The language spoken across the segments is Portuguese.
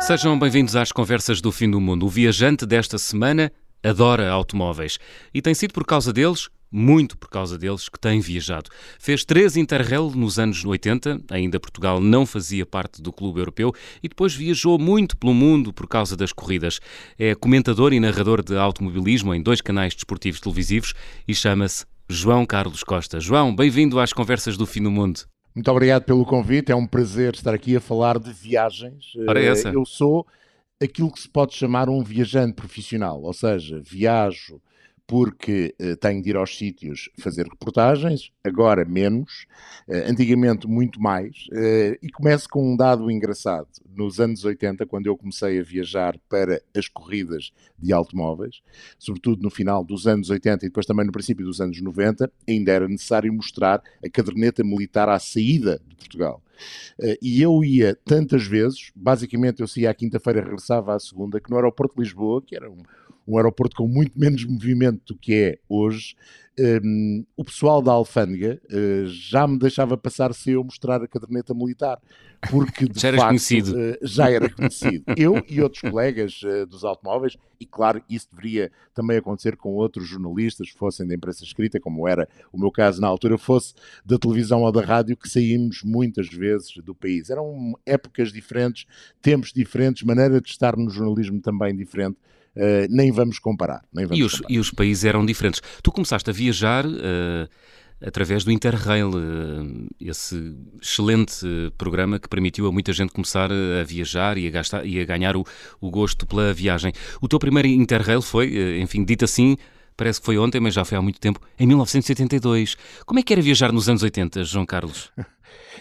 Sejam bem-vindos às conversas do fim do mundo. O viajante desta semana adora automóveis e tem sido por causa deles muito por causa deles, que tem viajado. Fez três Interrail nos anos 80, ainda Portugal não fazia parte do clube europeu, e depois viajou muito pelo mundo por causa das corridas. É comentador e narrador de automobilismo em dois canais desportivos televisivos e chama-se João Carlos Costa. João, bem-vindo às conversas do fim do mundo. Muito obrigado pelo convite, é um prazer estar aqui a falar de viagens. Ora é essa. Eu sou aquilo que se pode chamar um viajante profissional, ou seja, viajo porque uh, tenho de ir aos sítios fazer reportagens, agora menos, uh, antigamente muito mais, uh, e começo com um dado engraçado. Nos anos 80, quando eu comecei a viajar para as corridas de automóveis, sobretudo no final dos anos 80 e depois também no princípio dos anos 90, ainda era necessário mostrar a caderneta militar à saída de Portugal. Uh, e eu ia tantas vezes, basicamente eu saía à quinta-feira, regressava à segunda, que no aeroporto de Lisboa, que era um, um aeroporto com muito menos movimento do que é hoje, um, o pessoal da alfândega uh, já me deixava passar se eu mostrar a caderneta militar, porque de já facto conhecido. Uh, já era conhecido. eu e outros colegas uh, dos automóveis, e claro, isso deveria também acontecer com outros jornalistas, fossem da imprensa escrita, como era o meu caso na altura, fosse da televisão ou da rádio, que saímos muitas vezes do país. Eram épocas diferentes, tempos diferentes, maneira de estar no jornalismo também diferente. Uh, nem vamos comparar. Nem vamos e, os, comparar. e os países eram diferentes. Tu começaste a viajar uh, através do Interrail, uh, esse excelente programa que permitiu a muita gente começar a viajar e a, gastar, e a ganhar o, o gosto pela viagem. O teu primeiro Interrail foi, enfim, dito assim, parece que foi ontem, mas já foi há muito tempo, em 1972. Como é que era viajar nos anos 80, João Carlos?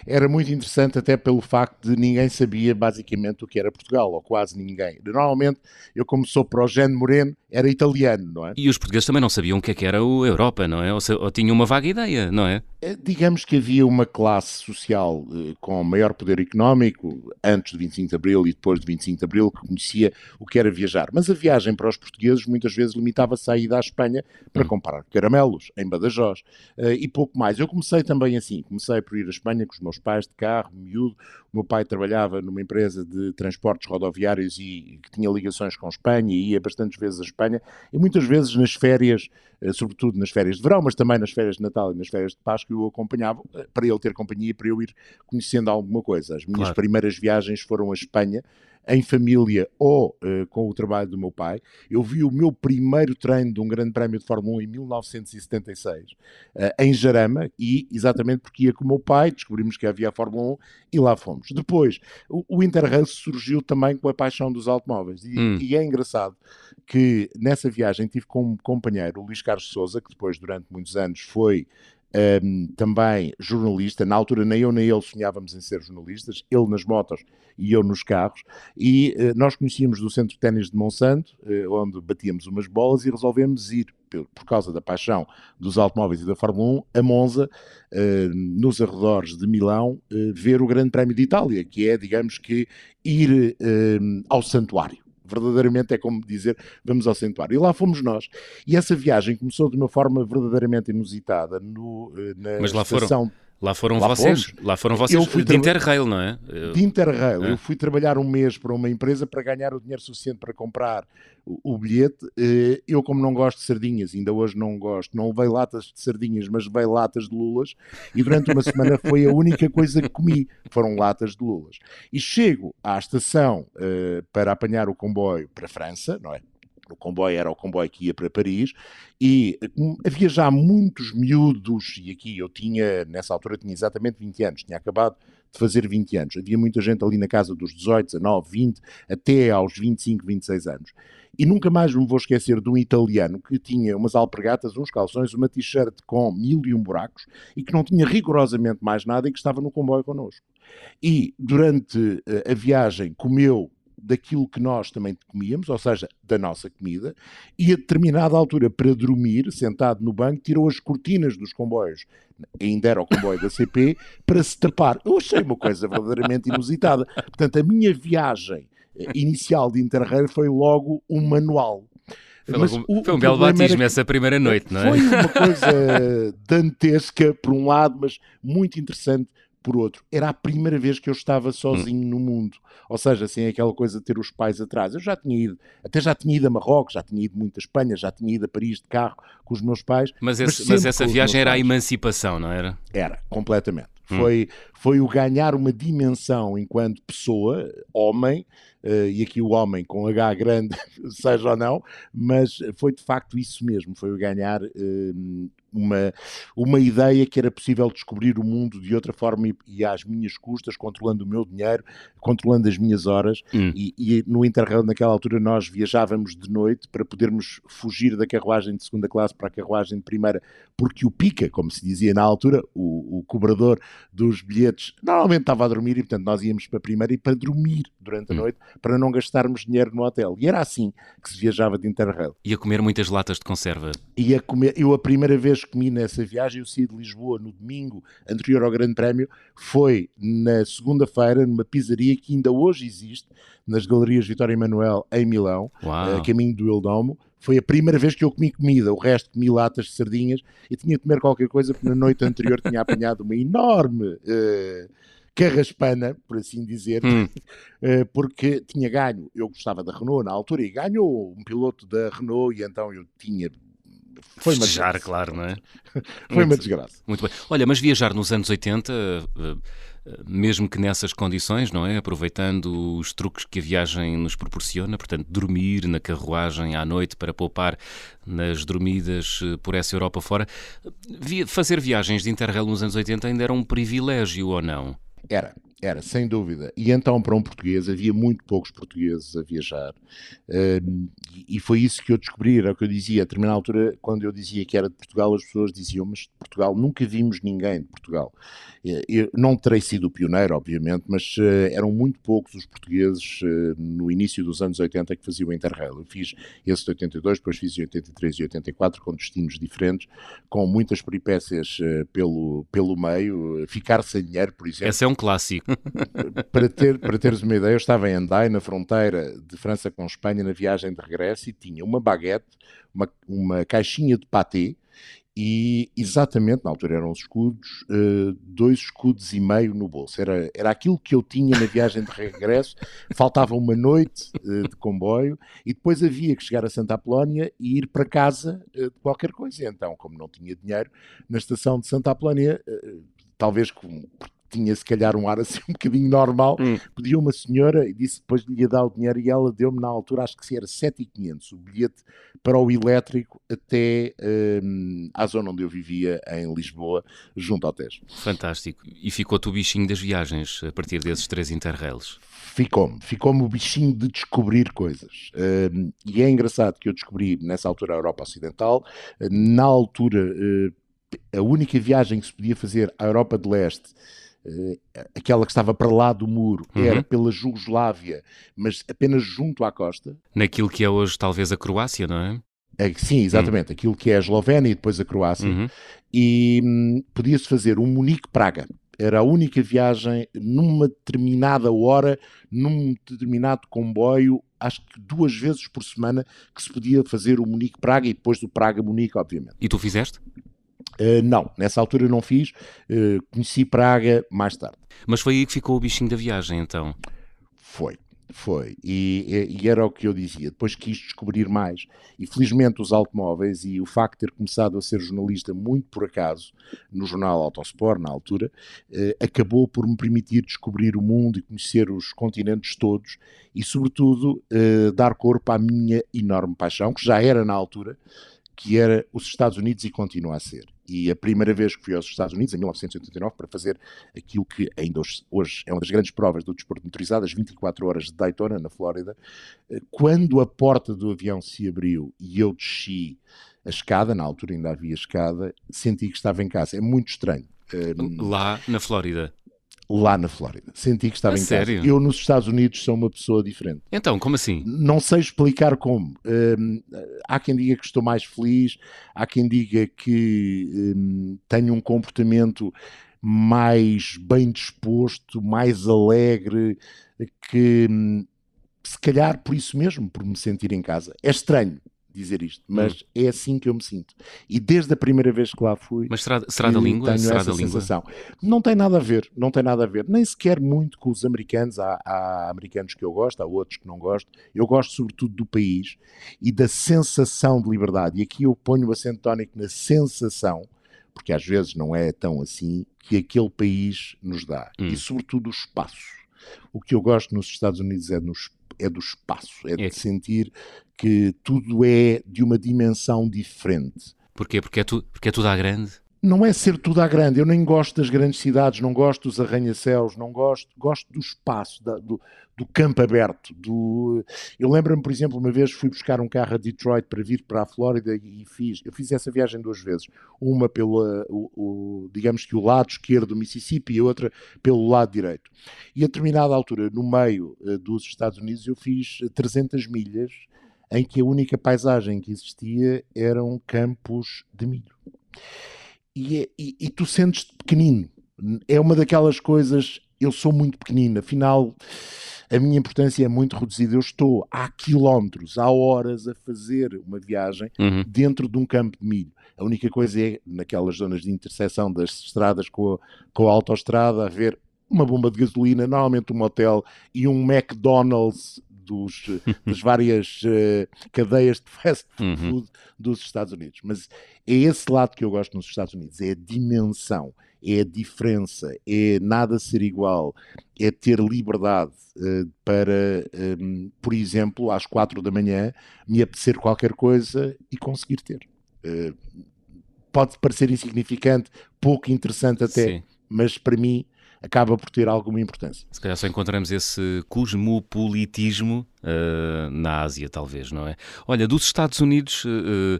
era muito interessante até pelo facto de ninguém sabia basicamente o que era Portugal, ou quase ninguém. Normalmente, eu como sou para o Moreno, era italiano, não é? E os portugueses também não sabiam o que, é que era a Europa, não é? Ou, ou tinham uma vaga ideia, não é? Digamos que havia uma classe social eh, com maior poder económico, antes de 25 de Abril e depois de 25 de Abril, que conhecia o que era viajar. Mas a viagem para os portugueses muitas vezes limitava-se a ida à Espanha para hum. comprar caramelos em Badajoz uh, e pouco mais. Eu comecei também assim, comecei por ir à Espanha com os meus pais de carro, miúdo. O meu pai trabalhava numa empresa de transportes rodoviários e que tinha ligações com Espanha e ia bastantes vezes à Espanha. E muitas vezes nas férias, eh, sobretudo nas férias de verão, mas também nas férias de Natal e nas férias de Páscoa, eu o acompanhava eh, para ele ter companhia, para eu ir conhecendo alguma coisa. As minhas claro. primeiras viagens foram à Espanha em família ou uh, com o trabalho do meu pai. Eu vi o meu primeiro treino de um grande prémio de Fórmula 1 em 1976, uh, eh, em Jarama, e exatamente porque ia com o meu pai, descobrimos que havia a Fórmula 1 e lá fomos. Depois, o, o surgiu também com a paixão dos automóveis, e, hum. e é engraçado que nessa viagem tive como companheiro o Luís Carlos Souza, que depois, durante muitos anos, foi um, também jornalista. Na altura, nem eu nem ele sonhávamos em ser jornalistas, ele nas motos e eu nos carros. E uh, nós conhecíamos do Centro de Ténis de Monsanto, uh, onde batíamos umas bolas e resolvemos ir, por, por, causa da paixão dos automóveis e da Fórmula 1, a Monza, uh, nos arredores de Milão, ver o Grande Prémio de Itália, que é, digamos que, ir ao santuário verdadeiramente é como dizer vamos ao santuário. E lá fomos nós. E essa viagem começou de uma forma verdadeiramente inusitada no, eh, na Mas lá estação... Foram Lá foram lá vocês, fomos. lá foram vocês eu fui de Interrail, não é? De Interrail. É. Eu fui trabalhar um mês para uma empresa para ganhar o dinheiro suficiente para comprar o, o, bilhete. Eh, eu, como não gosto de sardinhas, ainda hoje não gosto, não levei latas de sardinhas, mas levei latas de lulas. E durante uma semana foi a única coisa que comi, foram latas de lulas. E chego à estação uh, para apanhar o comboio para a França, não é? O comboio era o comboio que ia para Paris, e hum, havia já muitos miúdos, e aqui eu tinha, nessa altura tinha exatamente 20 anos, tinha acabado de fazer 20 anos, havia muita gente ali na casa dos 18, 19, 20, até aos 25, 26 anos. E nunca mais me vou esquecer de um italiano que tinha umas alpergatas, uns calções, uma t-shirt com mil e um buracos e que não tinha rigorosamente mais nada e que estava no comboio connosco. E durante eh, a viagem comeu daquilo que nós também comíamos, ou seja, da nossa comida, e a determinada altura, para dormir, sentado no banco, tirou as cortinas dos comboios, ainda era o comboio da CP, para se tapar. Eu achei uma coisa verdadeiramente inusitada. Portanto, a minha viagem eh, inicial de Interrail foi logo um manual. Foi, Mas um, o, foi um belo batismo essa primeira noite, não é? Foi uma coisa dantesca, por um lado, mas muito interessante por outro, era a primeira vez que eu estava sozinho hum. no mundo. Ou seja, sem aquela coisa de ter os pais atrás. Eu já tinha ido, até já tinha ido a Marrocos, já tinha ido muito a Espanha, já tinha ido a Paris de carro com os meus pais. Mas, esse, mas, mas essa viagem era pais. a emancipação, não era? Era, completamente. Hum. Foi, foi o ganhar uma dimensão enquanto pessoa, homem, uh, e aqui o homem com H grande, seja ou não, mas foi de facto isso mesmo, foi o ganhar uh, uma, uma ideia que era possível descobrir o mundo de outra forma e, e às minhas custas, controlando o meu dinheiro, controlando as minhas horas. Hum. E, e, no Interrail, naquela altura, nós viajávamos de noite para podermos fugir da carruagem de segunda classe para a carruagem de primeira, porque o pica, como se dizia na altura, o, o cobrador dos bilhetes, normalmente estava a dormir e, portanto, nós íamos para a primeira e para dormir durante a hum. noite, para não gastarmos dinheiro no hotel. E era assim que se viajava de Interrail. Ia comer muitas latas de conserva. Ia comer, eu a primeira vez que comi nessa viagem, eu saí de Lisboa no domingo anterior ao Grande Prémio, foi na segunda-feira, numa pizzaria que ainda hoje existe, nas Galerias Vitória Emanuel, em Milão, a caminho do Eldomo. Foi a primeira vez que eu comi comida, o resto comi latas de sardinhas e tinha de comer qualquer coisa, porque na noite anterior tinha apanhado uma enorme. Uh, carraspana, por assim dizer, hum. Eh, porque tinha ganho. Eu gostava da Renault na altura e ganhou um piloto da Renault e então eu tinha foi uma desgraça. claro, não é? Foi muito, uma desgraça. Muito bem. Olha, mas viajar nos anos 80, eh, eh, mesmo que nessas condições, não é? Aproveitando os truques que a viagem nos proporciona, portanto, dormir na carruagem à noite para poupar nas dormidas eh, por essa Europa fora, fazer viagens de Interrail nos anos 80 ainda era um privilégio ou não? Era, era, sem dúvida. E então, para um português, havia muito poucos portugueses a viajar. Um, e foi isso que eu descobri, era o que eu dizia. A determinada altura, quando eu dizia que era de Portugal, as pessoas diziam, mas de Portugal, nunca vimos ninguém de Portugal. Eu não terei sido pioneiro, obviamente, mas uh, eram muito poucos os portugueses uh, no início dos anos 80 que faziam Interrail. Eu fiz esse de 82, depois fiz em 83 e 84, com destinos diferentes, com muitas peripécias pelo, pelo meio. Ficar sem dinheiro, por exemplo. Esse é um clássico. para, ter, para teres uma ideia, eu estava em Andai, na fronteira de França com Espanha, na viagem de regresso, e tinha uma baguete, uma, uma caixinha de pâté, e exatamente, na altura eram os escudos, uh, dois escudos e meio no bolso. Era, era aquilo que eu tinha na viagem de regresso. Faltava uma noite uh, de comboio e depois havia que chegar a Santa Apolónia e ir para casa uh, de qualquer coisa. Então, como não tinha dinheiro, na estação de Santa Apolónia, talvez com, tinha se calhar um ar assim um bocadinho normal, hum. pediu uma senhora e disse depois lhe ia dar o dinheiro e ela deu-me na altura, acho que se era 7,500 o bilhete para o elétrico até um, à zona onde eu vivia, em Lisboa, junto ao Tejo. Fantástico. E ficou-te o bichinho das viagens a partir desses três interrails? Ficou-me, ficou-me o bichinho de descobrir coisas. Um, e é engraçado que eu descobri nessa altura a Europa Ocidental, na altura uh, a única viagem que se podia fazer à Europa de Leste aquela que estava para lá do muro uhum. era pela Jugoslávia, mas apenas junto à costa. Naquilo que é hoje talvez a Croácia, não é? é sim, exatamente. Uhum. Aquilo que é a Eslovénia e depois a Croácia. Uhum. E hum, podia-se fazer um Munique-Praga. Era a única viagem numa determinada hora, num determinado comboio, acho que duas vezes por semana, que se podia fazer o Munique-Praga e depois do Praga-Munique, obviamente. E tu fizeste? Uh, não, nessa altura não fiz, uh, conheci Praga mais tarde. Mas foi aí que ficou o bichinho da viagem, então? Foi, foi. E, e, era o que eu dizia. Depois quis descobrir mais. E felizmente os automóveis e o facto de ter começado a ser jornalista muito por acaso, no jornal Autosport, na altura, uh, acabou por me permitir descobrir o mundo e conhecer os continentes todos e, sobretudo, dar corpo à minha enorme paixão, que já era na altura, que era os Estados Unidos e continua a ser. E a primeira vez que fui aos Estados Unidos, em 1989, para fazer aquilo que ainda hoje, é uma das grandes provas do desporto motorizado, as 24 horas de Daytona, na Flórida, eh, quando a porta do avião se abriu e eu desci a escada, na altura ainda havia escada, senti que estava em casa. É muito estranho. Lá na Flórida lá na Flórida. Senti que estava a em sério? casa. Eu nos Estados Unidos sou uma pessoa diferente. Então, como assim? Não sei explicar como. Um, há quem diga que estou mais feliz, há quem diga que um, tenho um comportamento mais bem disposto, mais alegre, que hum, se calhar por isso mesmo, por me sentir em casa. É estranho dizer isto, mas hum. é assim que eu me sinto. E desde a primeira vez que lá fui. Mas será, será da língua? Tenho será essa da sensação. Língua? Não tem nada a ver, não tem nada a ver. Nem sequer muito com os americanos. Há, há americanos que eu gosto, há outros que não gosto. Eu gosto sobretudo do país e da sensação de liberdade. E aqui eu ponho o acento tónico na sensação, porque às vezes não é tão assim, que aquele país nos dá. Hum. E sobretudo o espaço. O que eu gosto nos Estados Unidos é é do espaço, é, é de sentir que tudo é de uma dimensão diferente. Porquê? Porque é, tu, porque é tudo à grande? não é ser tudo à grande. Eu nem gosto das grandes cidades, não gosto dos arranha-céus, não gosto, gosto do espaço, da, do, do, campo aberto. Do... Eu lembro-me, por exemplo, uma vez fui buscar um carro a Detroit para vir para a Flórida e fiz, eu fiz essa viagem duas vezes. Uma pelo, digamos que o lado esquerdo do Mississippi e outra pelo lado direito. E a determinada altura, no meio uh, dos Estados Unidos, eu fiz 300 milhas em que a única paisagem que existia eram campos de milho e, é, e, e tu sentes-te pequenino. É uma daquelas coisas, eu sou muito pequenino, afinal a minha importância é muito reduzida. Eu estou há quilómetros, há horas a fazer uma viagem uhum. dentro de um campo de milho. A única coisa é, naquelas zonas de interseção das estradas com a, com a autoestrada, haver uma bomba de gasolina, normalmente um hotel e um McDonald's dos, das várias uh, cadeias de fast uhum. food uhum. dos Estados Unidos. Mas é esse lado que eu gosto nos Estados Unidos, é a dimensão, é a diferença, é nada ser igual, é ter liberdade uh, para, um, ehm, por exemplo, às quatro da manhã, me apetecer qualquer coisa e conseguir ter. Uh, pode parecer insignificante, pouco interessante até, Sim. mas para mim acaba por ter alguma importância. Se calhar só encontramos esse cosmopolitismo uh, na Ásia, talvez, não é? Olha, dos Estados Unidos, uh,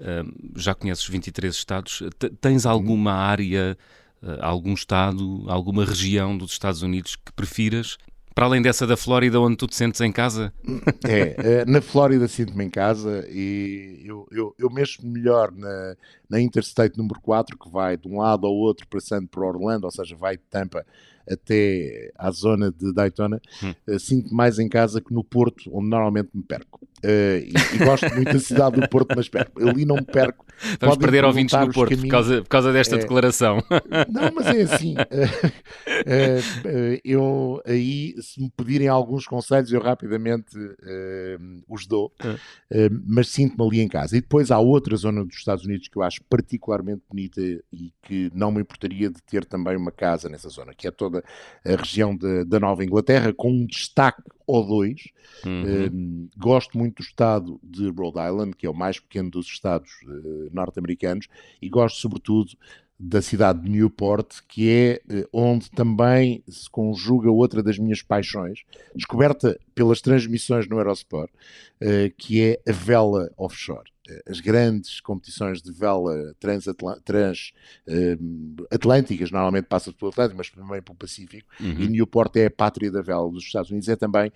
uh, já conheces 23 Estados, tens alguma área, algum Estado, alguma região dos Estados Unidos que prefiras? Para além dessa da Flórida, onde tu te sentes em casa? É, na Flórida sinto-me em casa e eu, eu, eu mexo melhor na, na Interstate número 4, que vai de um lado ao outro, passando por Orlando, ou seja, vai de Tampa até à zona de Daytona, hum. uh, sinto mais em casa que no Porto, onde normalmente me perco. Uh, e, e, gosto muito da cidade do Porto, mas. Ali não me perco. Vamos Podem perder ouvintes no Porto por causa, por causa desta é, declaração. Não, mas é assim. Uh, eu aí, se me pedirem alguns conselhos, eu rapidamente os dou, mas sinto-me ali em casa. E depois há outra zona dos Estados Unidos que eu acho particularmente bonita e que não me importaria de ter também uma casa nessa zona, que é toda a região de, da Nova Inglaterra, com um destaque ou dois. Uhum. Uh, gosto muito do estado de Rhode Island, que é o mais pequeno dos estados uh, norte-americanos, e gosto sobretudo da cidade de Newport, que é uh, onde também se conjuga outra das minhas paixões, descoberta pelas transmissões no Eurosport, que é a vela offshore as grandes competições de vela transatlânticas, trans, uh, normalmente passa pelo Atlântico, mas também pelo Pacífico, uhum. e Newport é a pátria da vela dos Estados Unidos, é também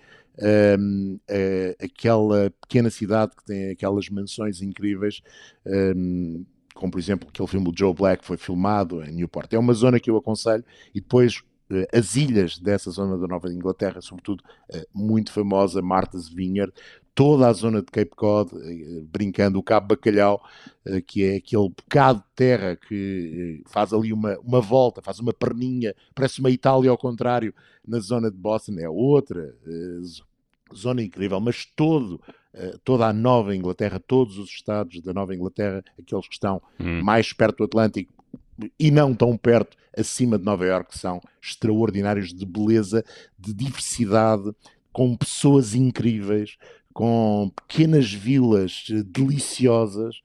um, uh, aquela pequena cidade que tem aquelas mansões incríveis, um, como por exemplo aquele filme do Joe Black foi filmado em Newport. É uma zona que eu aconselho e depois eh, as ilhas dessa zona da Nova Inglaterra, sobretudo eh, muito famosa, Martha's Vineyard, toda a zona de Cape Cod, eh, brincando, o Cabo Bacalhau, que é aquele bocado de terra que faz ali uma, uma volta, faz uma perninha, parece uma Itália ao contrário, na zona de Boston, é outra zona incrível, mas todo toda a Nova Inglaterra, todos os estados da Nova Inglaterra, aqueles que estão hum. mais perto do Atlântico, e não tão perto acima de Nova Iorque, são extraordinários de beleza, de diversidade, com pessoas incríveis, com pequenas vilas deliciosas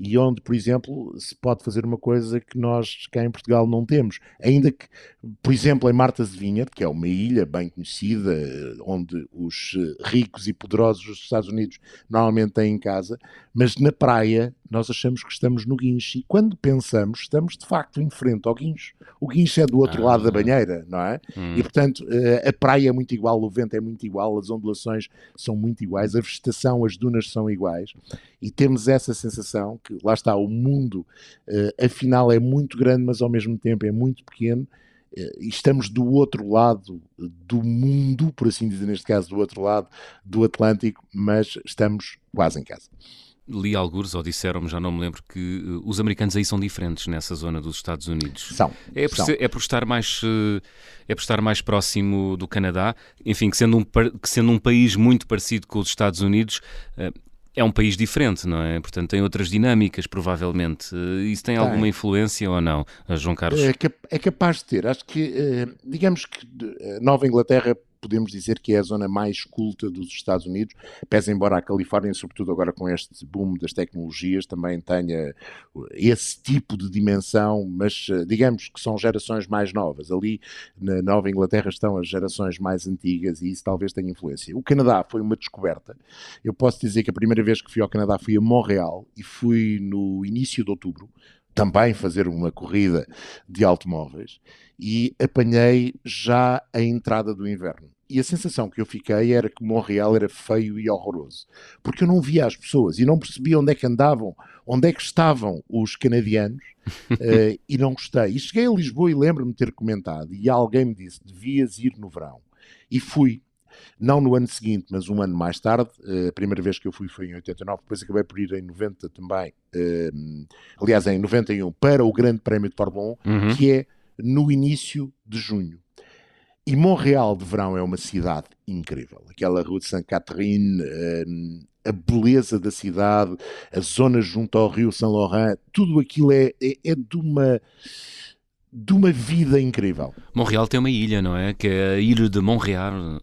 e onde, por exemplo, se pode fazer uma coisa que nós cá em Portugal não temos. Ainda que, por exemplo, em Martas de Vineyard, que é uma ilha bem conhecida, onde os ricos e poderosos dos Estados Unidos normalmente têm casa, mas na praia nós achamos que estamos no guincho. E quando pensamos, estamos de facto em frente ao guincho. O guincho é do outro ah, lado da banheira, não é? Hum. E portanto, eh, a praia é muito igual, o vento é muito igual, as ondulações são muito iguais, a vegetação, as dunas são iguais. E temos essa sensação que, lá está, o mundo, uh, afinal, é muito grande, mas ao mesmo tempo é muito pequeno. Uh, e estamos do outro lado do mundo, por assim dizer, neste caso, do outro lado do Atlântico, mas estamos quase em casa. Li alguns, ou disseram-me, já não me lembro, que uh, os americanos aí são diferentes nessa zona dos Estados Unidos. São. É por, são. Ser, é por estar mais uh, é por estar mais próximo do Canadá, enfim, que sendo um, que sendo um país muito parecido com os Estados Unidos, uh, é um país diferente, não é? Portanto, tem outras dinâmicas, provavelmente. Isso tem, tem. alguma influência ou não, João Carlos? É, é capaz de ter. Acho que, digamos que Nova Inglaterra podemos dizer que é a zona mais culta dos Estados Unidos, pese embora a Califórnia, sobretudo agora com este boom das tecnologias, também tenha esse tipo de dimensão, mas eh, digamos que são gerações mais novas. Ali na Nova Inglaterra estão as gerações mais antigas e isso talvez tenha influência. O Canadá foi uma descoberta. Eu posso dizer que a primeira vez que fui ao Canadá fui a Montreal e fui no início de outubro também fazer uma corrida de automóveis e apanhei já a entrada do inverno. E a sensação que eu fiquei era que Montreal era feio e horroroso, porque eu não via as pessoas e não percebia onde é que andavam, onde é que estavam os canadianos uh, e não gostei. E cheguei a Lisboa e lembro-me de ter comentado e alguém me disse, devias ir no verão. E fui. Não no ano seguinte, mas um ano mais tarde. Uh, a primeira vez que eu fui foi em 89, depois acabei por ir em 90 também, uh, aliás, em 91, para o Grande Prémio de Fórmula 1, uhum. que é no início de junho. E Montreal de verão é uma cidade incrível. Aquela rua de Sainte-Catherine, hum, a beleza da cidade, a zona junto ao rio Saint Laurent, tudo aquilo é, é, é de uma de uma vida incrível. Montreal tem uma ilha, não é? Que é a Ilha de Montreal.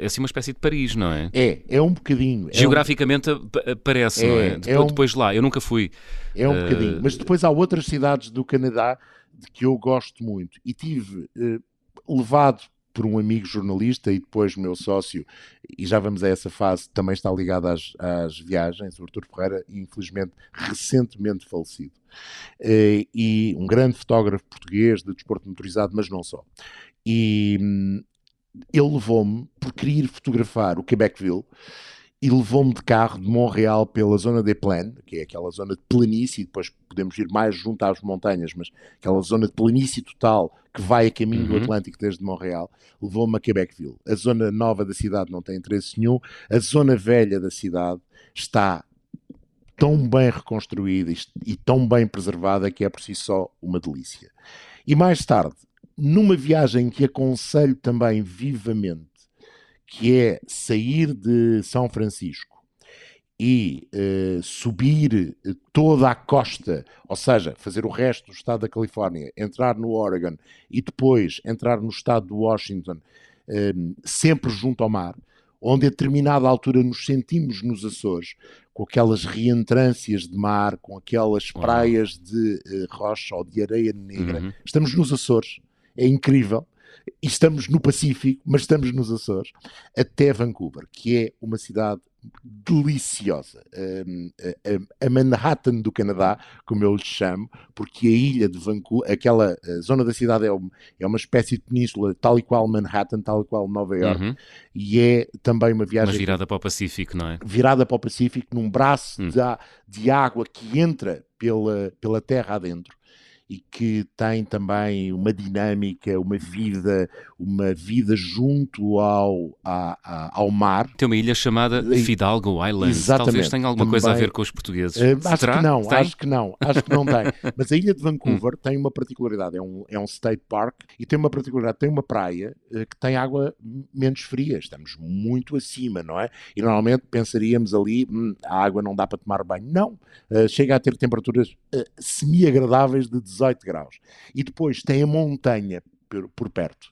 É assim uma espécie de Paris, não é? É, é um bocadinho. É Geograficamente um... parece, é, não é? Depois, é um... depois, lá, eu nunca fui. É um uh... bocadinho. Mas depois há outras cidades do Canadá de que eu gosto muito. E tive uh, levado por um amigo jornalista e depois meu sócio, e já vamos a essa fase, também está ligado às, às viagens, o Artur Ferreira, infelizmente recentemente falecido. Eh, e um grande fotógrafo português de desporto motorizado, mas não só. E hum, ele levou-me, por querer fotografar o Quebecville, e levou-me de carro de Montreal pela zona de Plaine, que é aquela zona de planície, e depois podemos ir mais junto às montanhas, mas aquela zona de planície total que vai a caminho uhum. do Atlântico desde Montreal, levou-me a Quebecville. A zona nova da cidade não tem interesse nenhum, a zona velha da cidade está tão bem reconstruída e tão bem preservada que é por si só uma delícia. E mais tarde, numa viagem que aconselho também vivamente, que é sair de São Francisco e uh, subir eh, toda a costa, ou seja, fazer o resto do estado da Califórnia, entrar no Oregon e depois entrar no estado do Washington, uh, sempre junto ao mar, onde a determinada altura nos sentimos nos Açores, com aquelas reentrâncias de mar, com aquelas praias de uh, rocha ou de areia negra. Uhum. Estamos nos Açores, é incrível e estamos no Pacífico, mas estamos nos Açores, até Vancouver, que é uma cidade deliciosa. a Manhattan do Canadá, como eu lhe chamo, porque a ilha de Vancouver, aquela zona da cidade é, é uma espécie de península, tal e qual Manhattan, tal e qual Nova York, uhum. e é também uma viagem. Mas virada para o Pacífico, não é? Virada para o Pacífico, num braço uhum. de, de água que entra pela, pela terra adentro e que tem também uma dinâmica, uma vida, uma vida junto ao, a, a, ao mar. Tem uma ilha chamada Fidalgo Island. Exatamente. Talvez tenha alguma também, coisa a ver com os portugueses. Uh, acho Será? que não, tem? acho que não, acho que não tem. Mas a ilha de Vancouver hum. tem uma particularidade, é um, é um state park e tem uma particularidade, tem uma praia uh, que tem água menos fria, estamos muito acima, não é? E normalmente pensaríamos ali, hum, a água não dá para tomar banho. Não, uh, chega a ter temperaturas semi-agradáveis de 18 graus. E depois tem a montanha por, por perto.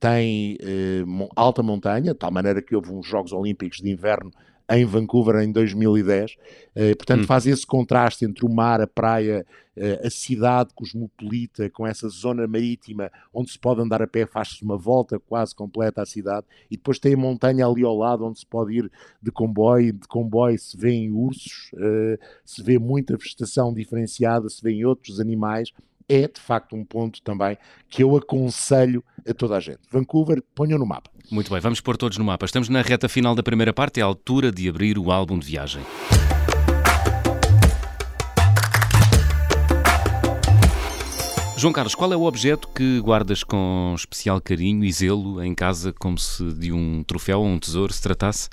Tem eh, alta montanha, de tal maneira que houve uns Jogos Olímpicos de Inverno em Vancouver em 2010. Eh, portanto, hum. faz esse contraste entre o mar, a praia, eh, a cidade cosmopolita, com essa zona marítima onde se pode andar a pé, faz-se uma volta quase completa à cidade. E depois tem a montanha ali ao lado onde se pode ir de comboio. De comboio se vêem ursos, eh, se vê muita vegetação diferenciada, se vêem outros animais é de facto um ponto também que eu aconselho a toda a gente. Vancouver, ponham no mapa. Muito bem, vamos pôr todos no mapa. Estamos na reta final da primeira parte, é a altura de abrir o álbum de viagem. João Carlos, qual é o objeto que guardas com especial carinho e zelo em casa, como se de um troféu ou um tesouro se tratasse?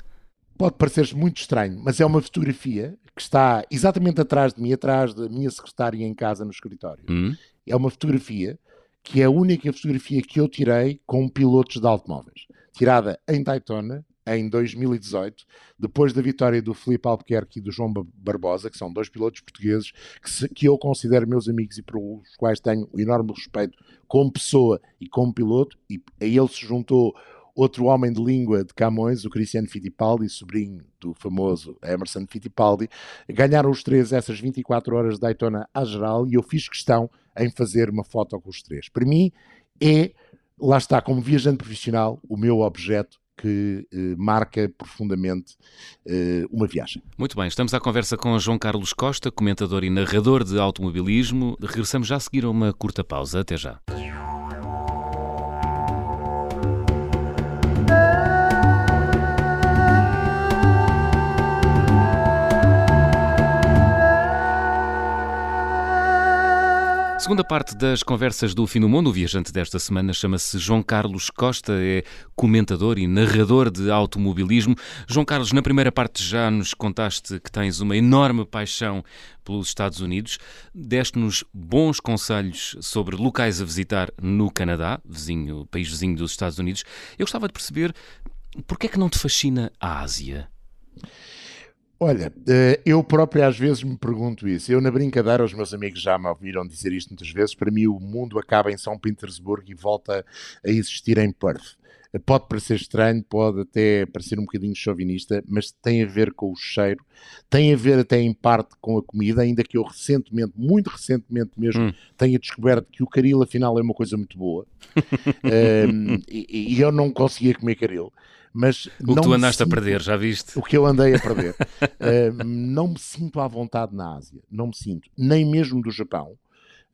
pode parecer muito estranho, mas é uma fotografia que está exatamente atrás de mim, atrás da minha secretária em casa no escritório. Hum? É uma fotografia que é a única fotografia que eu tirei com pilotos de automóveis. Tirada em Daytona, em 2018, depois da vitória do Felipe Albuquerque e do João Barbosa, que são dois pilotos portugueses que, se, que eu considero meus amigos e pelos quais tenho enorme respeito como pessoa e como piloto, e a ele se juntou outro homem de língua de Camões, o Cristiano Fittipaldi, sobrinho do famoso Emerson Fittipaldi, ganharam os três essas 24 horas de Daytona à geral e eu fiz questão em fazer uma foto com os três. Para mim é, lá está, como viajante profissional, o meu objeto que eh, marca profundamente eh, uma viagem. Muito bem, estamos à conversa com João Carlos Costa, comentador e narrador de automobilismo. Regressamos já a seguir a uma curta pausa. Até já. Segunda parte das conversas do Fim do Mundo, o viajante desta semana chama-se João Carlos Costa, é comentador e narrador de automobilismo. João Carlos, na primeira parte já nos contaste que tens uma enorme paixão pelos Estados Unidos, deste-nos bons conselhos sobre locais a visitar no Canadá, vizinho, país vizinho dos Estados Unidos. Eu gostava de perceber porquê é que não te fascina a Ásia? Olha, eh, eu próprio às vezes me pergunto isso. Eu, na brincadeira, os meus amigos já me ouviram dizer isto muitas vezes. Para mim, o mundo acaba em São Petersburgo e volta a existir em Perth. Pode parecer estranho, pode até parecer um bocadinho chauvinista, mas tem a ver com o cheiro, tem a ver até em parte com a comida, ainda que eu recentemente, muito recentemente mesmo, hum. tenha descoberto que o caril afinal é uma coisa muito boa. um, e, e, eu não conseguia comer caril. Mas o que tu andaste sinto, a perder, já viste? O que eu andei a perder. uh, não me sinto à vontade na Ásia, não me sinto, nem mesmo do Japão,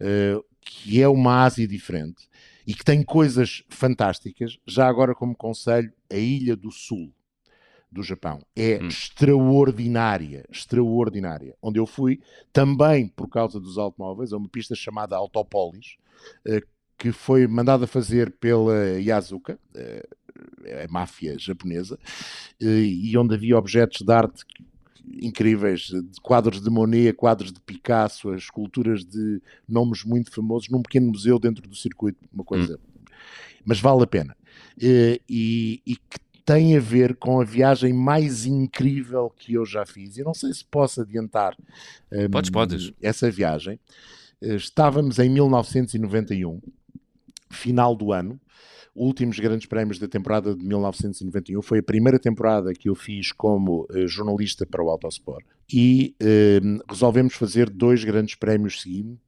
uh, que é uma Ásia diferente e que tem coisas fantásticas. Já agora, como conselho, a Ilha do Sul do Japão é hum. extraordinária, extraordinária. Onde eu fui, também por causa dos automóveis, a uma pista chamada Autopolis, uh, que foi mandada fazer pela Yazuka, a máfia japonesa, eh, e onde havia objetos de arte incríveis, quadros de Monet, quadros de Picasso, esculturas de nomes muito famosos, num pequeno museu dentro do circuito, uma coisa. Hum. Mas vale a pena. Eh, e, e, que tem a ver com a viagem mais incrível que eu já fiz. E não sei se posso adiantar um, podes, podes. essa viagem. Eh, estávamos em 1991, final do ano, últimos grandes prémios da temporada de 1991. Foi a primeira temporada que eu fiz como uh, jornalista para o Autosport. E uh, resolvemos fazer dois grandes prémios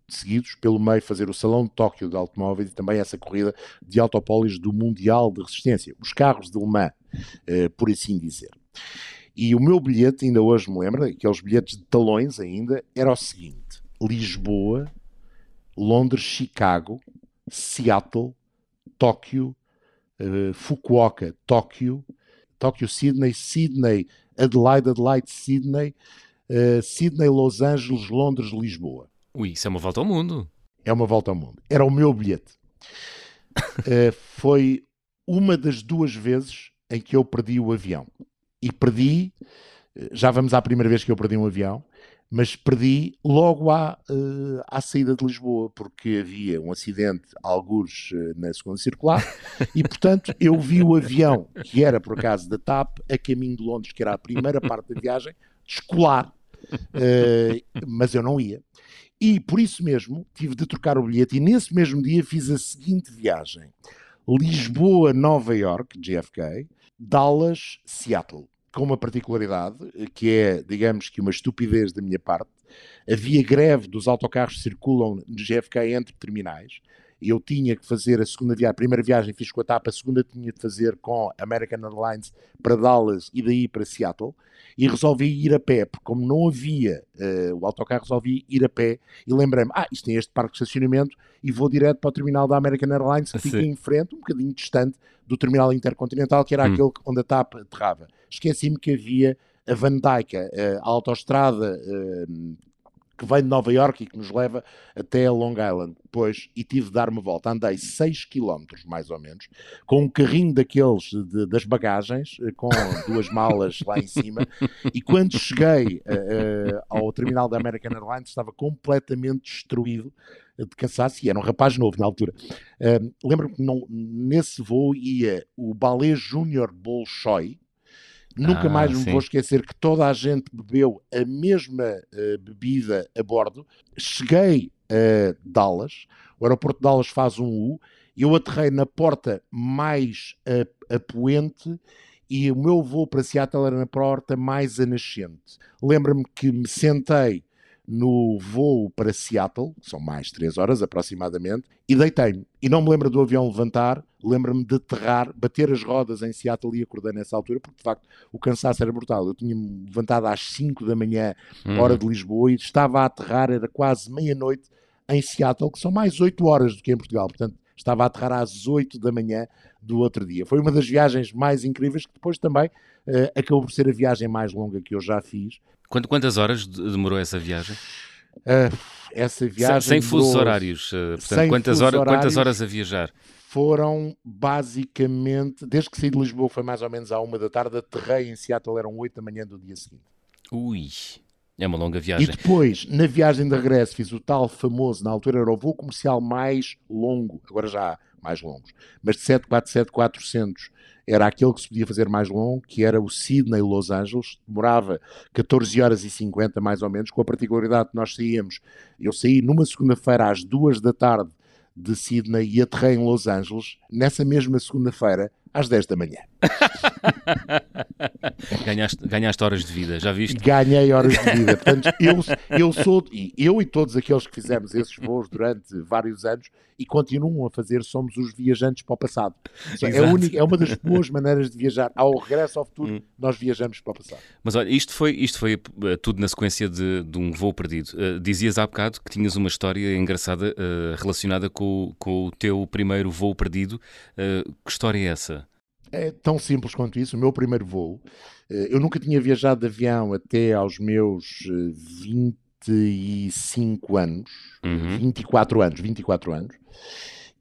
seguidos, pelo meio fazer o Salão de Tóquio de Automóveis e também essa corrida de automóveis do Mundial de Resistência, os carros de Le Mans, uh, por assim dizer. E o meu bilhete, ainda hoje me lembro, aqueles bilhetes de talões ainda, era o seguinte: Lisboa, Londres, Chicago, Seattle, Tóquio, uh, Fukuoka, Tóquio, Tóquio, Sydney, Sydney, Adelaide, Adelaide, Sydney, uh, Sydney, Los Angeles, Londres, Lisboa. Ui, isso é uma volta ao mundo. É uma volta ao mundo. Era o meu bilhete. uh, foi uma das duas vezes em que eu perdi o avião. E perdi, já vamos à primeira vez que eu perdi um avião, mas perdi logo à, uh, à saída de Lisboa, porque havia um acidente, alguns uh, na segunda circular, e portanto eu vi o avião, que era por acaso da TAP, a caminho de Londres, que era a primeira parte da viagem, escolar, uh, mas eu não ia. E por isso mesmo tive de trocar o bilhete, e nesse mesmo dia fiz a seguinte viagem: Lisboa-Nova York, JFK, Dallas-Seattle com uma particularidade, que é, digamos que uma estupidez da minha parte. Havia greve dos autocarros que circulam no GFK entre terminais. Eu tinha que fazer a segunda viagem, a primeira viagem fiz com a TAP, a segunda tinha de fazer com American Airlines para Dallas e daí para Seattle. E resolvi ir a pé, porque como não havia uh, o autocarro, resolvi ir a pé e lembrei-me, ah, isto tem este parque de estacionamento e vou direto para o terminal da American Airlines, que fica em frente, um bocadinho distante do terminal intercontinental, que era hum. aquele onde a TAP aterrava esqueci-me que havia a Van Dyke, a autoestrada que vem de Nova York e que nos leva até a Long Island. Depois, e tive de dar uma volta. Andei 6 km, mais ou menos, com um carrinho daqueles de, das bagagens, eh, com duas malas lá em cima. E quando cheguei uh, ao terminal da American Airlines, estava completamente destruído de cansaço, e era um rapaz novo na altura. Uh, Lembro-me que não, nesse voo ia o Ballet Júnior Bolshoi, Nunca ah, mais me sim. vou esquecer que toda a gente bebeu a mesma uh, bebida a bordo. Cheguei a Dallas, o aeroporto de Dallas faz um U, eu aterrei na porta mais apoente e o meu voo para Seattle era na porta mais a nascente. Lembro-me que me sentei no voo para Seattle, são mais 3 horas aproximadamente, e deitei-me. E não me lembro do avião levantar, lembro-me de aterrar, bater as rodas em Seattle e acordei nessa altura, porque de facto o cansaço era brutal. Eu tinha-me levantado às 5 da manhã, hum. hora de Lisboa, e estava a aterrar, era quase meia-noite em Seattle, que são mais 8 horas do que em Portugal. Portanto, estava a aterrar às 8 da manhã do outro dia. Foi uma das viagens mais incríveis, que depois também uh, acabou por ser a viagem mais longa que eu já fiz. Quantas horas demorou essa viagem? Uh, essa viagem. Sem, sem fusos horários. Uh, portanto, quantas, horas, horários quantas horas a viajar? Foram basicamente, desde que saí de Lisboa, foi mais ou menos à uma da tarde, aterrei em Seattle, eram oito da manhã do dia seguinte. Ui. É uma longa viagem. E depois, na viagem de regresso, fiz o tal famoso, na altura era o voo comercial mais longo, agora já há mais longos, mas de 747-400 era aquele que se podia fazer mais longo, que era o Sydney-Los Angeles, demorava 14 horas e 50 mais ou menos, com a particularidade que nós saíamos, eu saí numa segunda-feira às duas da tarde de Sydney e aterrei em Los Angeles, nessa mesma segunda-feira, às 10 da manhã. ganhaste, ganhaste horas de vida, já viste? Ganhei horas de vida. Portanto, eu, eu sou, eu e todos aqueles que fizemos esses voos durante vários anos e continuam a fazer, somos os viajantes para o passado. É, única, é, uma das boas maneiras de viajar. Ao regresso ao futuro, hum. nós viajamos para o passado. Mas olha, isto foi, isto foi uh, tudo na sequência de, de um voo perdido. Uh, dizias há bocado que tinhas uma história engraçada uh, relacionada com, com o teu primeiro voo perdido. que história é essa? É tão simples quanto isso. O meu primeiro voo, eh, eu nunca tinha viajado de avião até aos meus 25 eh, anos, uhum. 24 anos, 24 anos.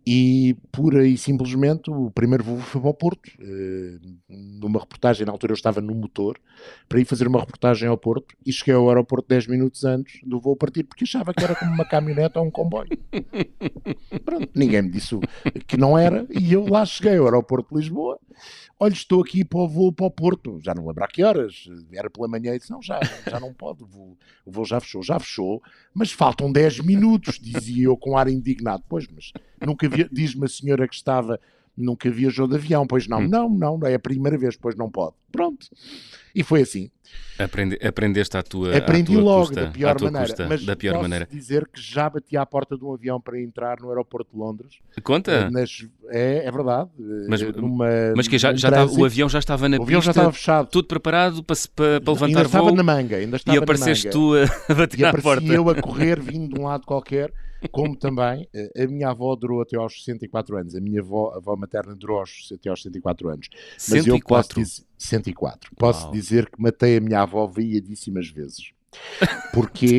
E pura e simplesmente o primeiro voo foi para o Porto, uh, numa reportagem, na altura eu estava no motor, para ir fazer uma reportagem ao Porto e cheguei ao aeroporto 10 minutos antes do voo partir, porque achava que era como uma caminhonete ou um comboio. Pronto, ninguém me disse que não era, e eu lá cheguei ao aeroporto de Lisboa, olha, estou aqui para o voo para o Porto, já não lembro a que horas, era pela manhã e disse, não, já, já não pode, o voo, o voo já fechou, já fechou, mas faltam 10 minutos, dizia eu com ar indignado, pois, mas nunca vi, diz-me a senhora que estava, nunca viajou de avião, pois não, hum. não, não, é a primeira vez, pois não pode, pronto, e foi assim. Aprendi, aprendeste à tua Aprendi à tua logo, custa, da pior maneira. Custa, mas da pior posso maneira. dizer que já bati à porta de um avião para entrar no aeroporto de Londres. Conta? Eh, nas, é, é verdade. Eh, mas, numa, mas que já, já estava, o avião já estava na o avião pista, já estava fechado. tudo preparado para, para, para levantar ainda voo. estava na manga, ainda estava E apareceste tu a bater e à porta. E eu a correr, vindo de um lado qualquer, como também eh, a minha avó durou até aos 64 anos. A minha avó, a avó materna durou até aos 64 anos. Mas 104? eu posso dizer 104. Posso Uau. dizer que matei a minha avó variadíssimas vezes. Porquê?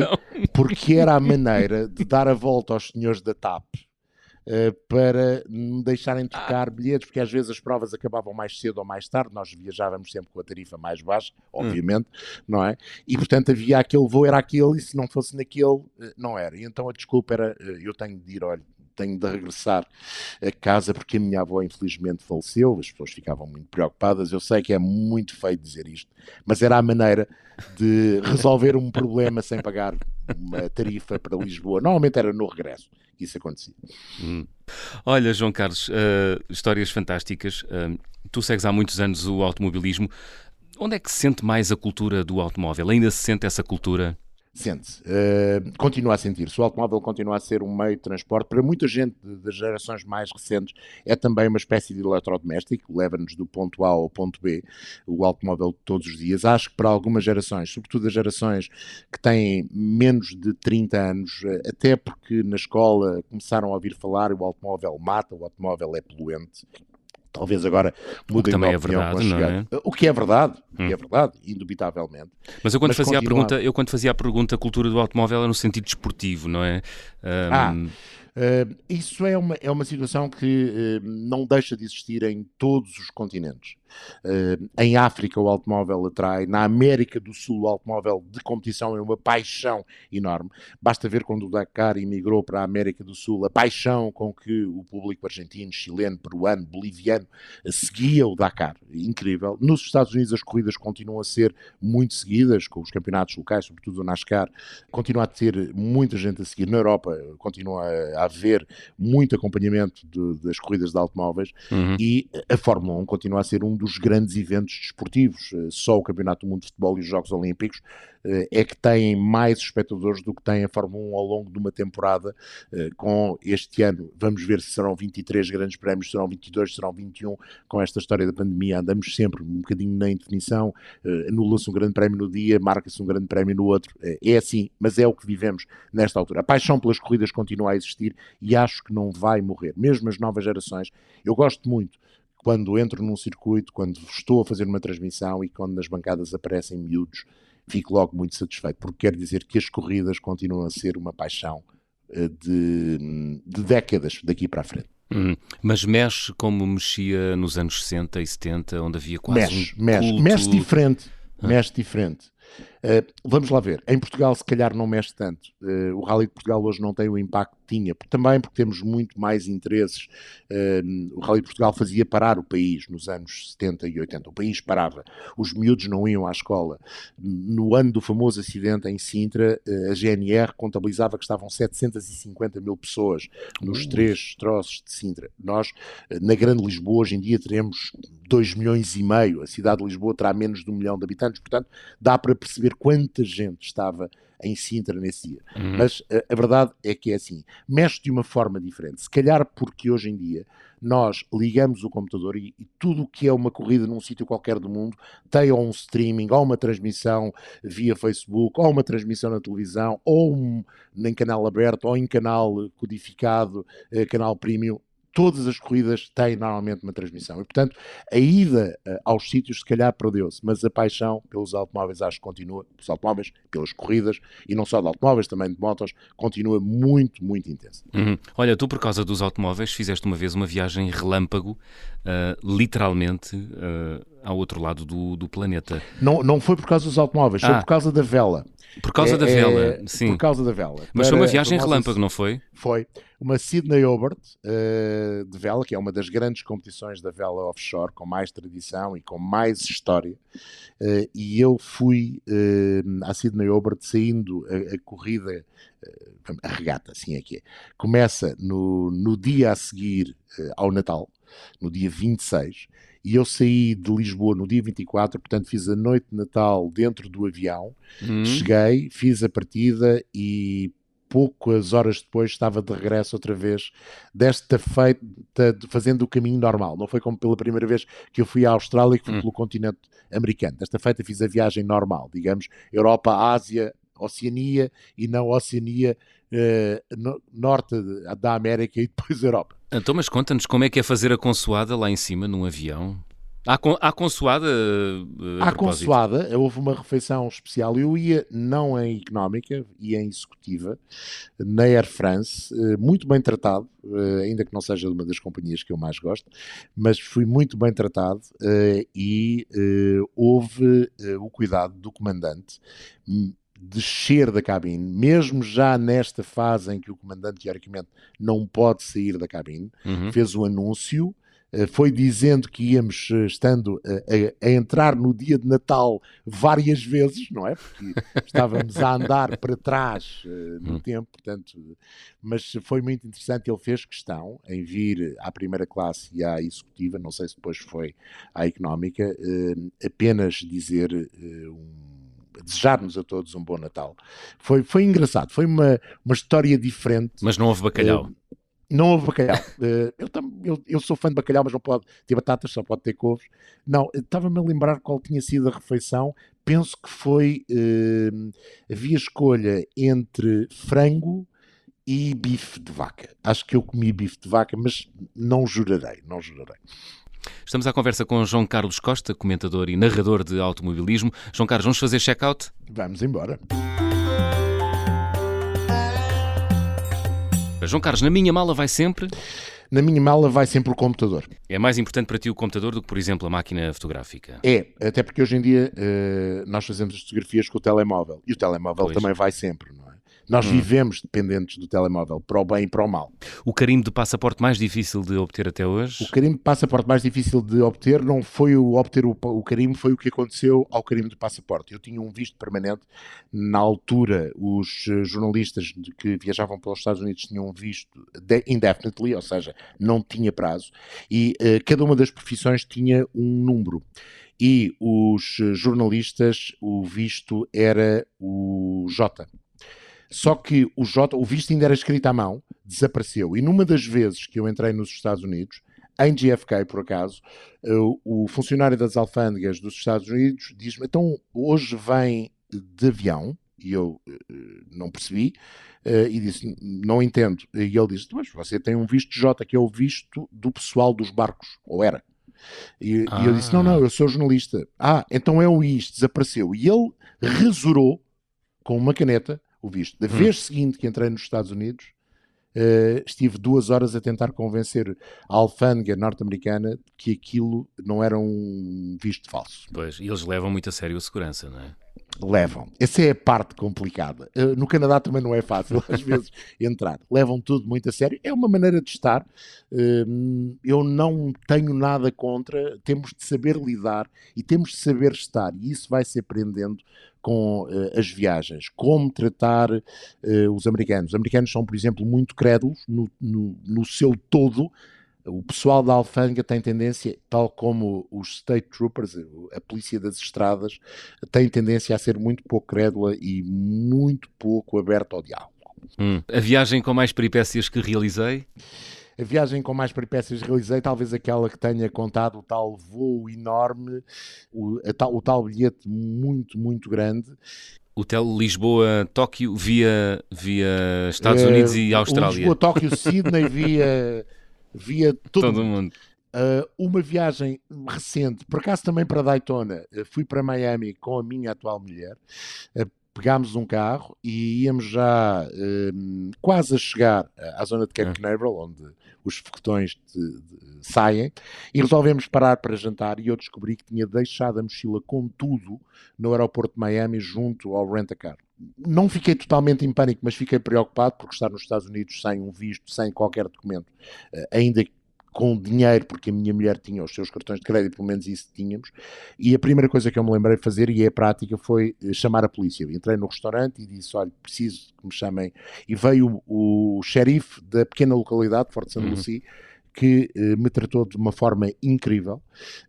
Porque era a maneira de dar a volta aos senhores da TAP para me deixarem trocar ah. bilhetes, porque às vezes as provas acabavam mais cedo ou mais tarde, nós viajávamos sempre com a tarifa mais baixa, hum. obviamente, hum. não é? E portanto havia aquele voo, era aquele, e se não fosse naquele, uh, não era. E então a desculpa era, uh, eu tenho de ir, olha, tenho de regressar a casa porque a minha avó infelizmente faleceu, as pessoas ficavam muito preocupadas. Eu sei que é muito feio dizer isto, mas era a maneira de resolver um problema sem pagar uma tarifa para Lisboa. Normalmente era no regresso que isso acontecia. Hum. Olha, João Carlos, uh, histórias fantásticas. Uh, tu segues há muitos anos o automobilismo. Onde é que se sente mais a cultura do automóvel? Ainda se sente essa cultura? Sente-se. Uh, continua a sentir-se. O automóvel continua a ser um meio de transporte. Para muita gente das gerações mais recentes, é também uma espécie de eletrodoméstico, leva-nos do ponto A ao ponto B, o automóvel todos os dias. Acho que para algumas gerações, sobretudo as gerações que têm menos de 30 anos, eh, até porque na escola começaram a ouvir falar o automóvel mata, o automóvel é poluente, Talvez agora mudem também de é opinião verdade, a não chegada. O que é verdade, o que Hum. é verdade, indubitavelmente. Mas eu quando Mas fazia a continua- pergunta, eu quando fazia a pergunta a cultura do automóvel era no sentido desportivo, não é? Ah, Ahm, Uh, isso é uma, é uma situação que uh, não deixa de existir em todos os continentes. Uh, em África, o automóvel atrai, na América do Sul, o automóvel de competição é uma paixão enorme. Basta ver quando o Dakar emigrou para a América do Sul, a paixão com que o público argentino, chileno, peruano, boliviano uh, seguia o Dakar. Incrível. Nos Estados Unidos, as corridas continuam a ser muito seguidas, com os campeonatos locais, sobretudo o NASCAR, continua a ter muita gente a seguir. Na Europa, continua a, a haver muito acompanhamento de- das corridas de automóveis uhum. e a Fórmula 1 continua a ser um dos grandes eventos desportivos. Eh, Só o Campeonato do Mundo de Futebol e os Jogos Olímpicos eh, é que têm mais espectadores do que tem a Fórmula 1 ao longo de uma temporada. eh, Com este ano, vamos ver se serão 23 grandes prémios, serão 22, serão 21. Com esta história da pandemia, andamos sempre um bocadinho na indefinição. Anula-se um grande prémio no dia, marca-se um grande prémio no outro. É assim, mas é o que vivemos nesta altura. A paixão pelas corridas continua a existir e acho que não vai morrer. Mesmo as novas gerações, eu gosto muito quando entro num circuito, quando estou a fazer uma transmissão e quando nas bancadas aparecem miúdos, fico logo muito satisfeito, porque quer dizer que as corridas continuam a ser uma paixão eh, de, de décadas daqui para a frente. Uhum. Mas mexe como mexia nos anos 60 e 70, onde havia quase Mexe, um mexe, culto... mexe diferente. Ah. Mexe diferente. Uh, vamos lá ver. Em Portugal, se calhar, não mexe tanto. Uh, o Rally de Portugal hoje não tem o impacto tinha, também porque temos muito mais interesses. Uh, o Rally de Portugal fazia parar o país nos anos 70 e 80. O país parava. Os miúdos não iam à escola. No ano do famoso acidente em Sintra, uh, a GNR contabilizava que estavam 750 mil pessoas nos Ui. três troços de Sintra. Nós, uh, na Grande Lisboa, hoje em dia teremos 2 milhões e meio. A cidade de Lisboa terá menos de um milhão de habitantes. Portanto, dá para perceber quanta gente estava em Sintra nesse dia. Uhum. Mas a, a verdade é que é assim, mexe de uma forma diferente. Se calhar porque hoje em dia nós ligamos o computador e, e tudo o que é uma corrida num sítio qualquer do mundo tem ou um streaming, ou uma transmissão via Facebook, ou uma transmissão na televisão, ou um, em canal aberto, ou em canal codificado, eh, canal premium. Todas as corridas têm normalmente uma transmissão. E, portanto, a ida eh, aos sítios se calhar perdeu-se, mas a paixão pelos automóveis acho que continua, pelos automóveis, pelas corridas, e não só de automóveis, também de motos, continua muito, muito intensa. Uhum. Olha, tu por causa dos automóveis fizeste uma vez uma viagem relâmpago, ah, literalmente ah, ao outro lado do, do planeta. Não, não foi por causa dos automóveis, foi Ah. por causa da vela. Por causa É- da é vela, sim. Por causa da vela. Mas foi Para uma a viagem relâmpago, não foi? Foi uma Sydney Hobart eh, de vela, que é uma das grandes competições da vela offshore, com mais tradição e com mais história. Eh, e eu fui eh, à Sydney Hobart saindo a, a corrida, a regata, assim é que é. Começa no, no dia a seguir ao Natal, no dia 26. E eu saí de Lisboa no dia 24, portanto fiz a noite de Natal dentro do avião, Hum. Cheguei, fiz a partida e poucas horas depois estava de regresso outra vez desta feita, fazendo o caminho normal. Não foi como pela primeira vez que eu fui à Austrália, que fui Hum. pelo continente americano. Desta feita fiz a viagem normal, digamos, Europa, Ásia, Oceania e não Oceania, eh, no- norte da América e depois Europa. Então, mas conta-nos como é que é fazer a consoada lá em cima num avião? Há, con- há consoada? a À propósito? consoada, houve uma refeição especial. Eu ia não em económica, ia em executiva, na Air France, eh, muito bem tratado, eh, ainda que não seja uma das companhias que eu mais gosto, mas fui muito bem tratado e houve o cuidado do comandante hum, descer da cabine, mesmo já nesta fase em que o comandante, teoricamente, não pode sair da cabine, Uhum. fez o anúncio, eh, foi dizendo que íamos eh, estando eh, a, a entrar no dia de Natal várias vezes, não é? Porque estávamos a andar para trás no Hum. tempo, portanto, mas foi muito interessante. Ele fez questão em vir à primeira classe e à executiva, não sei se depois foi à económica, apenas dizer um desejar-nos a todos um bom Natal. Foi, foi engraçado, foi uma, uma história diferente. Mas não houve bacalhau. Eh, não houve bacalhau. Eh, eu, tam- eu, eu sou fã de bacalhau, mas não pode ter batatas, só pode ter couves. Não, eh, estava-me a lembrar qual tinha sido a refeição. Penso que foi. eh, havia escolha entre frango e bife de vaca. Acho que eu comi bife de vaca, mas não jurarei, não jurarei. Estamos à conversa com João Carlos Costa, comentador e narrador de automobilismo. João Carlos, vamos fazer check-out? Vamos embora. João Carlos, na minha mala vai sempre? Na minha mala vai sempre o computador. É mais importante para ti o computador do que, por exemplo, a máquina fotográfica? É, até porque hoje em dia uh, nós fazemos as fotografias com o telemóvel e o telemóvel pois. também vai sempre, não é? Nós hum. vivemos dependentes do telemóvel, para o bem e para o mal. O carimbo de passaporte mais difícil de obter até hoje? O carimbo de passaporte mais difícil de obter não foi o obter o, o carimbo, foi o que aconteceu ao carimbo de passaporte. Eu tinha um visto permanente. Na altura, os eh, jornalistas que viajavam pelos Estados Unidos tinham um visto indefinitely, ou seja, não tinha prazo, e uh, cada uma das profissões tinha um número e os eh, jornalistas, o visto era o J. Só que o J, o visto ainda era escrito à mão, desapareceu. E numa das vezes que eu entrei nos Estados Unidos, em JFK, por acaso, eh, o funcionário das alfândegas dos Estados Unidos diz-me: então hoje vem de avião, e eu uh, não percebi, uh, e disse: não entendo. E ele disse: mas você tem um visto J, que é o visto do pessoal dos barcos, ou era. E, ah. e eu disse: não, não, eu sou jornalista. Ah, então é o IS, desapareceu. E ele resurou com uma caneta o visto. Da hum. vez seguinte que entrei nos Estados Unidos, uh, estive duas horas a tentar convencer a alfândega norte-americana que aquilo não era um visto falso. Pois, e eles levam muito a sério a segurança, não é? Levam. Essa é a parte complicada. Uh, no Canadá também não é fácil, às vezes, entrar. Levam tudo muito a sério. É uma maneira de estar. Uh, eu não tenho nada contra. Temos de saber lidar e temos de saber estar. E isso vai se aprendendo com uh, as viagens, como tratar uh, os americanos. Os americanos são, por exemplo, muito crédulos no, no, no, seu todo. O pessoal da alfândega tem tendência, tal como os state troopers, a polícia das estradas, tem tendência a ser muito pouco crédula e muito pouco aberta ao diálogo. Hum. A viagem com mais peripécias que realizei? a viagem com mais peripécias realizei, talvez aquela que tenha contado o tal voo enorme, o, tal, o tal bilhete muito, muito grande. O tel Lisboa-Tóquio via, via Estados Unidos e Austrália. Lisboa-Tóquio, Sydney via, via todo, todo mundo. Uh, uma viagem recente, por acaso também para Daytona, uh, fui para Miami com a minha atual mulher, uh, pegámos um carro e íamos já quase a chegar à zona de Cape é. Canaveral, onde os foguetões de, de, saem, e resolvemos parar para jantar e eu descobri que tinha deixado a mochila com tudo no aeroporto de Miami junto ao rent-a-car. Não fiquei totalmente em pânico, mas fiquei preocupado porque estar nos Estados Unidos sem um visto, sem qualquer documento, eh, ainda com dinheiro, porque a minha mulher tinha os seus cartões de crédito, pelo menos isso tínhamos, e a primeira coisa que eu me lembrei de fazer, e é prática, foi eh, chamar a polícia. Eu entrei no restaurante e disse, olha, preciso que me chamem, e veio o, o xerife da pequena localidade, Forte São uhum. Lucia, que eh, me tratou de uma forma incrível,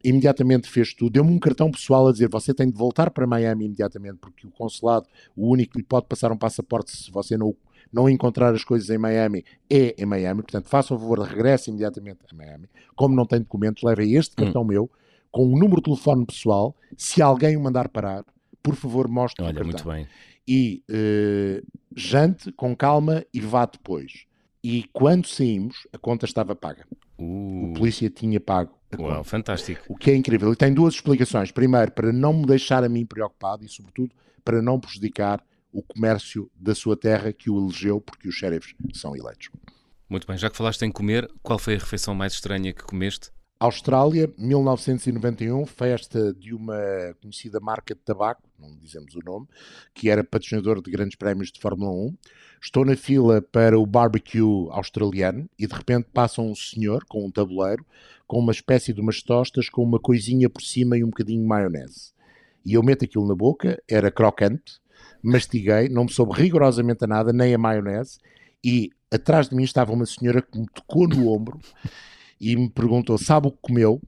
imediatamente fez tudo, deu-me um cartão pessoal a dizer, você tem de voltar para Miami imediatamente, porque o consulado, o único que lhe pode passar um passaporte se você não o não encontrar as coisas em Miami é em Miami, portanto, faça o favor, regresse imediatamente a Miami. Como não tem documentos, leve este hum. cartão hum. meu com um número de telefone pessoal. Se alguém o mandar parar, por favor, mostre Olha, o cartão. muito bem. E uh, jante com calma e vá depois. E quando saímos, a conta estava paga. Uh. O polícia tinha pago. Uau, fantástico. O que é incrível. E tem duas explicações. Primeiro, para não me deixar a mim preocupado e, sobretudo, para não prejudicar o comércio da sua terra que o elegeu, porque os xerifes são eleitos. Muito bem, já que falaste em comer, qual foi a refeição mais estranha que comeste? Austrália, 1991, festa de uma conhecida marca de tabaco, não dizemos o nome, que era patrocinador de grandes prémios de Fórmula 1. Estou na fila para o barbecue australiano e de repente passa um senhor com um tabuleiro, com uma espécie de umas tostas, com uma coisinha por cima e um bocadinho de maionese. E eu meto aquilo na boca, era crocante, mastiguei, não me soube rigorosamente a nada, nem a maionese, e atrás de mim estava uma senhora que me tocou no ombro e me perguntou: sabe o que comeu?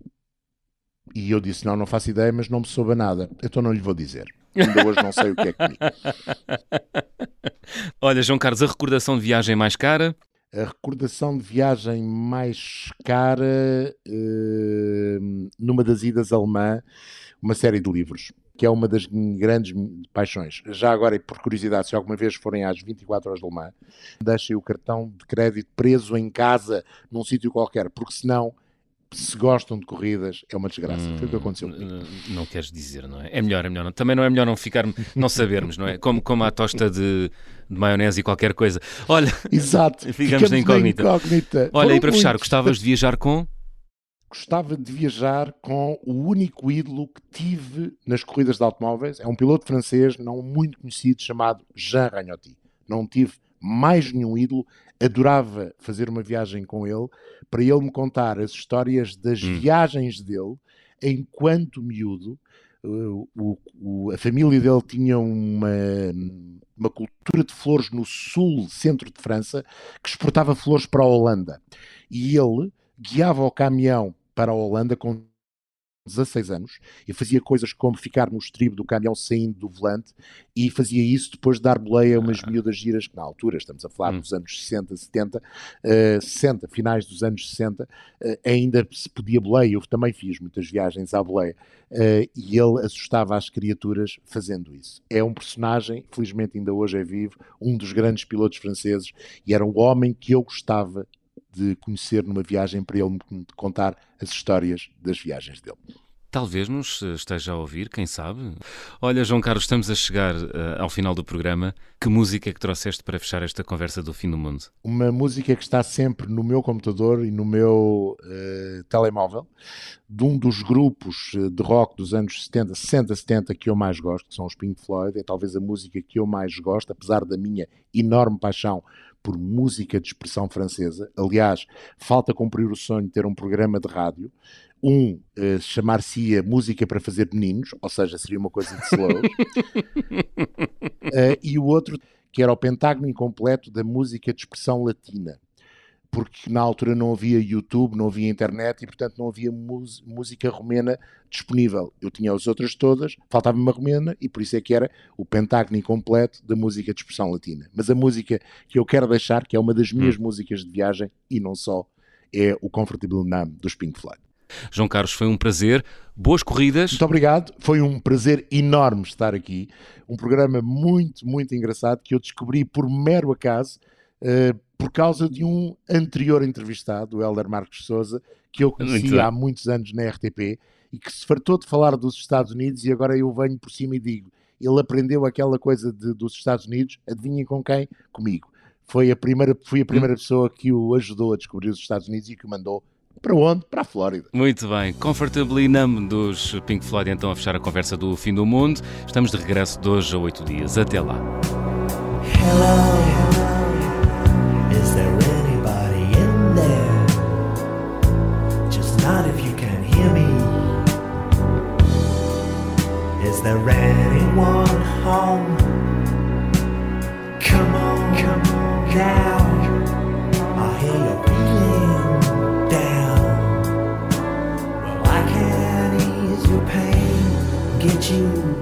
E eu disse: não, não faço ideia, mas não me soube a nada. Então não lhe vou dizer. Ainda hoje não sei o que é que comi. Olha, João Carlos, a recordação de viagem mais cara? A recordação de viagem mais cara, uh, numa das idas alemã, uma série de livros que é uma das grandes paixões. Já agora, e por curiosidade, se alguma vez forem às 24 horas de Le Mans, deixem o cartão de crédito preso em casa, num sítio qualquer, porque senão se gostam de corridas, é uma desgraça. Hum, Foi o que aconteceu comigo. Não queres dizer, não é? É melhor, é melhor. Não. Também não é melhor não ficar, não sabermos, não é? Como, como a tosta de, de maionese e qualquer coisa. Olha, Exato. ficamos, ficamos na incógnita. Na incógnita. Olha, e para fechar, gostavas de viajar com? Gostava de viajar com o único ídolo que tive nas corridas de automóveis. É um piloto francês não muito conhecido chamado Jean Ragnotti. Não tive mais nenhum ídolo adorava fazer uma viagem com ele para ele me contar as histórias das hum. viagens dele enquanto miúdo. O, o, a família dele tinha uma, uma cultura de flores no sul, centro de França, que exportava flores para a Holanda. E ele guiava o caminhão para a Holanda com 16 anos e fazia coisas como ficar no estribo do caminhão saindo do volante e fazia isso depois de dar boleia a umas ah. miúdas giras que na altura, estamos a falar hum. dos anos 60, 70, uh, 60, finais dos anos 60, uh, ainda se podia boleia, eu também fiz muitas viagens à boleia uh, e ele assustava as criaturas fazendo isso. É um personagem, felizmente ainda hoje é vivo, um dos grandes pilotos franceses e era um homem que eu gostava de conhecer numa viagem para ele me contar as histórias das viagens dele. Talvez nos esteja a ouvir, quem sabe? Olha, João Carlos, estamos a chegar uh, ao final do programa. Que música é que trouxeste para fechar esta conversa do fim do mundo? Uma música que está sempre no meu computador e no meu uh, telemóvel, de um dos grupos eh, de rock dos anos 70, 60, 70 que eu mais gosto, que são os Pink Floyd. É talvez a música que eu mais gosto, apesar da minha enorme paixão por música de expressão francesa. Aliás, falta cumprir o sonho de ter um programa de rádio. Um uh, chamar-se-ia Música para Fazer Meninos, ou seja, seria uma coisa de slow. uh, e o outro, que era o pentágono incompleto da música de expressão latina porque na altura não havia YouTube, não havia internet e, portanto, não havia música romena disponível. Eu tinha as outras todas, faltava uma romena e por isso é que era o pentágono incompleto da música de expressão latina. Mas a música que eu quero deixar, que é uma das minhas hum. músicas de viagem e não só, é o Comfortable Numb dos Pink Floyd. João Carlos, foi um prazer. Boas corridas. Muito obrigado. Foi um prazer enorme estar aqui. Um programa muito, muito engraçado que eu descobri por mero acaso. Uh, por causa de um anterior entrevistado, o Helder Marcos Souza, que eu conhecia Muito há muitos anos na RTP e que se fartou de falar dos Estados Unidos e agora eu venho por cima e digo, ele aprendeu aquela coisa de, dos Estados Unidos, adivinhem com quem? Comigo. Foi a primeira, fui a primeira pessoa que o ajudou a descobrir os Estados Unidos e que o mandou para onde? Para a Flórida. Muito bem. Comfortably Numb dos Pink Floyd, então, a fechar a conversa do fim do mundo. Estamos de regresso de hoje a oito dias. Até lá. Hello. Is there anyone home? Come on, come on now. I hear you're feeling down. Well, I can ease your pain, get you